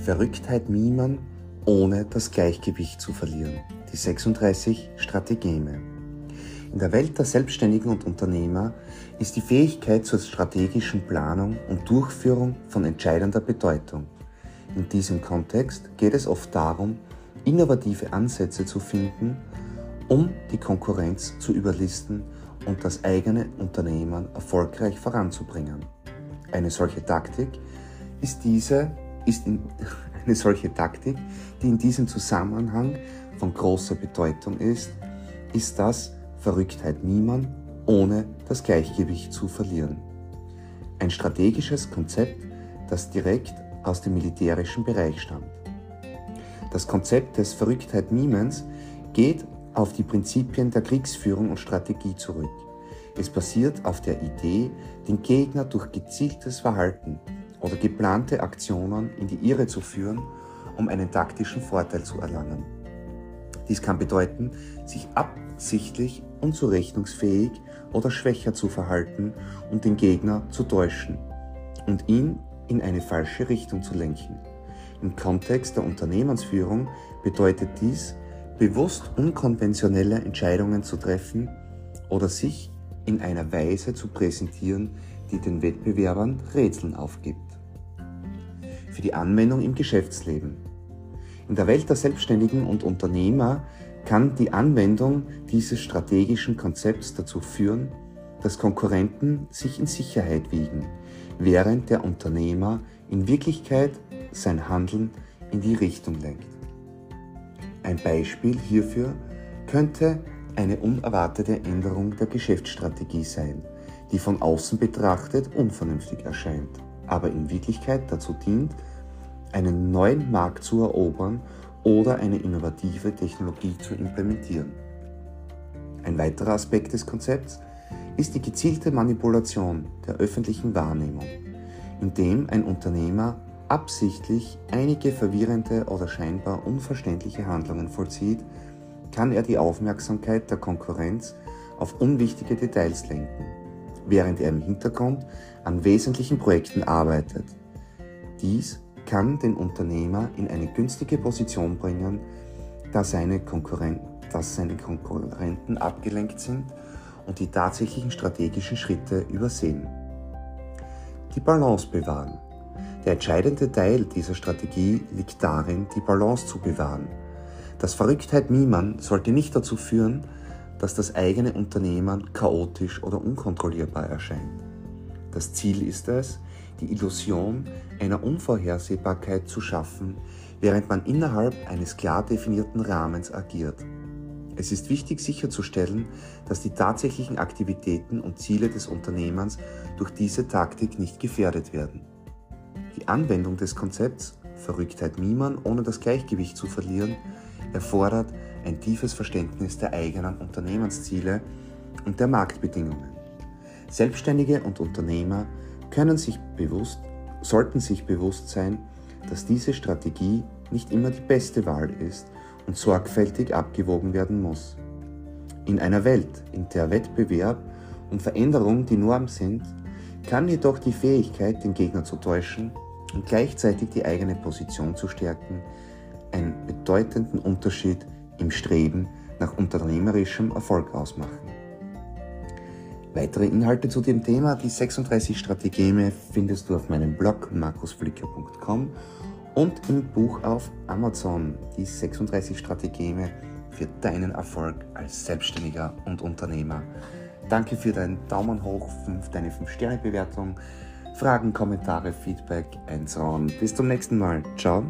Verrücktheit mimen, ohne das Gleichgewicht zu verlieren. Die 36 Strategeme. In der Welt der Selbstständigen und Unternehmer ist die Fähigkeit zur strategischen Planung und Durchführung von entscheidender Bedeutung. In diesem Kontext geht es oft darum, innovative Ansätze zu finden, um die Konkurrenz zu überlisten und das eigene Unternehmen erfolgreich voranzubringen. Eine solche Taktik ist diese ist in, eine solche Taktik, die in diesem Zusammenhang von großer Bedeutung ist, ist das Verrücktheit mimen, ohne das Gleichgewicht zu verlieren. Ein strategisches Konzept, das direkt aus dem militärischen Bereich stammt. Das Konzept des Verrücktheit Mimens geht auf die Prinzipien der Kriegsführung und Strategie zurück. Es basiert auf der Idee, den Gegner durch gezieltes Verhalten oder geplante Aktionen in die Irre zu führen, um einen taktischen Vorteil zu erlangen. Dies kann bedeuten, sich absichtlich unzurechnungsfähig oder schwächer zu verhalten und den Gegner zu täuschen und ihn in eine falsche Richtung zu lenken. Im Kontext der Unternehmensführung bedeutet dies, bewusst unkonventionelle Entscheidungen zu treffen oder sich in einer Weise zu präsentieren, die den Wettbewerbern Rätseln aufgibt. Für die Anwendung im Geschäftsleben. In der Welt der Selbstständigen und Unternehmer kann die Anwendung dieses strategischen Konzepts dazu führen, dass Konkurrenten sich in Sicherheit wiegen, während der Unternehmer in Wirklichkeit sein Handeln in die Richtung lenkt. Ein Beispiel hierfür könnte eine unerwartete Änderung der Geschäftsstrategie sein, die von außen betrachtet unvernünftig erscheint, aber in Wirklichkeit dazu dient, einen neuen Markt zu erobern oder eine innovative Technologie zu implementieren. Ein weiterer Aspekt des Konzepts ist die gezielte Manipulation der öffentlichen Wahrnehmung, indem ein Unternehmer absichtlich einige verwirrende oder scheinbar unverständliche Handlungen vollzieht, kann er die Aufmerksamkeit der Konkurrenz auf unwichtige Details lenken, während er im Hintergrund an wesentlichen Projekten arbeitet. Dies kann den Unternehmer in eine günstige Position bringen, da seine, Konkurren dass seine Konkurrenten abgelenkt sind und die tatsächlichen strategischen Schritte übersehen. Die Balance bewahren. Der entscheidende Teil dieser Strategie liegt darin, die Balance zu bewahren. Das Verrücktheit Miman sollte nicht dazu führen, dass das eigene Unternehmen chaotisch oder unkontrollierbar erscheint. Das Ziel ist es, die Illusion einer Unvorhersehbarkeit zu schaffen, während man innerhalb eines klar definierten Rahmens agiert. Es ist wichtig sicherzustellen, dass die tatsächlichen Aktivitäten und Ziele des Unternehmens durch diese Taktik nicht gefährdet werden. Die Anwendung des Konzepts Verrücktheit mimen, ohne das Gleichgewicht zu verlieren, erfordert ein tiefes Verständnis der eigenen Unternehmensziele und der Marktbedingungen. Selbstständige und Unternehmer können sich bewusst, sollten sich bewusst sein, dass diese Strategie nicht immer die beste Wahl ist und sorgfältig abgewogen werden muss. In einer Welt, in der Wettbewerb und Veränderung die Norm sind, kann jedoch die Fähigkeit, den Gegner zu täuschen, und gleichzeitig die eigene Position zu stärken, einen bedeutenden Unterschied im Streben nach unternehmerischem Erfolg ausmachen. Weitere Inhalte zu dem Thema, die 36 Strategeme, findest du auf meinem Blog markusflicker.com und im Buch auf Amazon, die 36 Strategeme für deinen Erfolg als Selbstständiger und Unternehmer. Danke für deinen Daumen hoch, deine 5-Sterne-Bewertung Fragen, Kommentare, Feedback einsauen. Bis zum nächsten Mal. Ciao.